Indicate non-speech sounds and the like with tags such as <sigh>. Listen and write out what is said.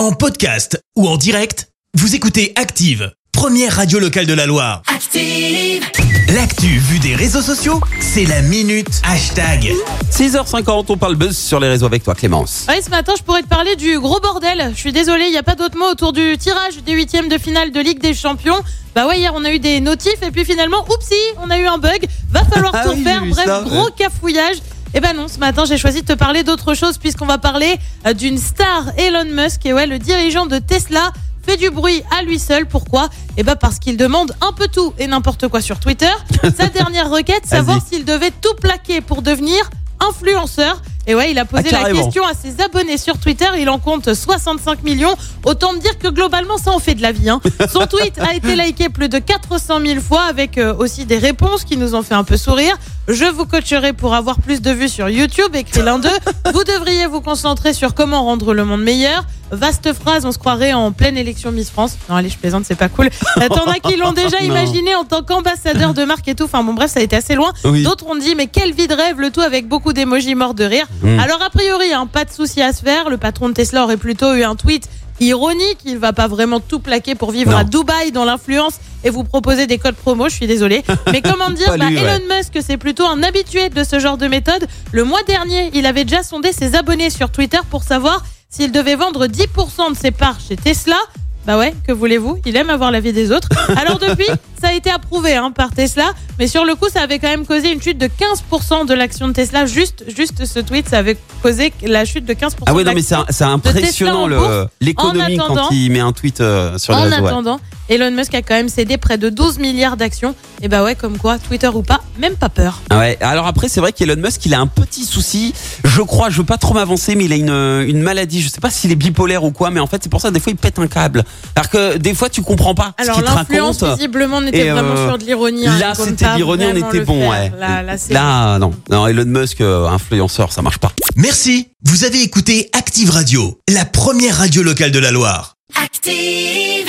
En podcast ou en direct, vous écoutez Active, première radio locale de la Loire. Active. L'actu vue des réseaux sociaux, c'est la minute hashtag. 6h50, on parle buzz sur les réseaux avec toi Clémence. Ouais, ce matin, je pourrais te parler du gros bordel. Je suis désolée, il n'y a pas d'autre mot autour du tirage des huitièmes de finale de Ligue des Champions. Bah ouais, hier, on a eu des notifs et puis finalement, oupsie, on a eu un bug. Va falloir Ah tout oui, refaire. j'ai vu Bref, ça, gros ouais. cafouillage. Et ben non, ce matin, j'ai choisi de te parler d'autre chose puisqu'on va parler euh, d'une star, Elon Musk, et ouais, le dirigeant de Tesla fait du bruit à lui seul. Pourquoi? Eh ben parce qu'il demande un peu tout et n'importe quoi sur Twitter. <laughs> Sa dernière requête, savoir s'il devait tout plaquer pour devenir influenceur. Et ouais, il a posé Ah, la question à ses abonnés sur Twitter. Il en compte 65 millions. Autant me dire que globalement, ça en fait de la vie. hein. <laughs> Son tweet a été liké plus de 400 000 fois avec euh, aussi des réponses qui nous ont fait un peu sourire. Je vous coacherai pour avoir plus de vues sur YouTube, écrit l'un d'eux. <laughs> Vous devriez vous concentrer sur comment rendre le monde meilleur. Vaste phrase, on se croirait en pleine élection Miss France. Non, allez, je plaisante, c'est pas cool. Euh, T'en as qui l'ont déjà <laughs> imaginé en tant qu'ambassadeur de marque et tout. Enfin bon, bref, ça a été assez loin. Oui. D'autres ont dit, mais quelle vie de rêve, le tout avec beaucoup d'émojis morts de rire. Mm. Alors, a priori, hein, pas de souci à se faire. Le patron de Tesla aurait plutôt eu un tweet ironique. Il va pas vraiment tout plaquer pour vivre Non. à Dubaï dans l'influence et vous proposer des codes promo. Je suis désolée. <laughs> Mais comment dire, bah, lui, ouais. Elon Musk, c'est plutôt un habitué de ce genre de méthode. Le mois dernier, il avait déjà sondé ses abonnés sur Twitter pour savoir s'il devait vendre 10% de ses parts chez Tesla. Bah ouais, que voulez-vous? Il aime avoir la vie des autres. Alors depuis, <laughs> ça a été approuvé hein, par Tesla, mais sur le coup, ça avait quand même causé une chute de 15% de l'action de Tesla. Juste, juste ce tweet, ça avait causé la chute de 15%. Ah ouais de non mais c'est impressionnant l'économie quand attendant- il met un tweet euh, sur les En réseaux. ouais. attendant, Elon Musk a quand même cédé près de 12 milliards d'actions. Et bah ouais, comme quoi, Twitter ou pas, même pas peur. Ah Ouais. Alors après, c'est vrai qu'Elon Musk, il a un petit souci. Je crois, je veux pas trop m'avancer, mais il a une, une maladie. Je sais pas s'il est bipolaire ou quoi, mais en fait, c'est pour ça des fois il pète un câble. Alors que des fois, tu comprends pas Alors l'influence, visiblement, n'était Et, vraiment euh, sur de l'ironie. hein, Là, c'était l'ironie, on était bon, faire. ouais. Là, là, c'est- Là, non. Non, Elon Musk, euh, influenceur, ça marche pas. Merci, vous avez écouté Active Radio, la première radio locale de la Loire. Active.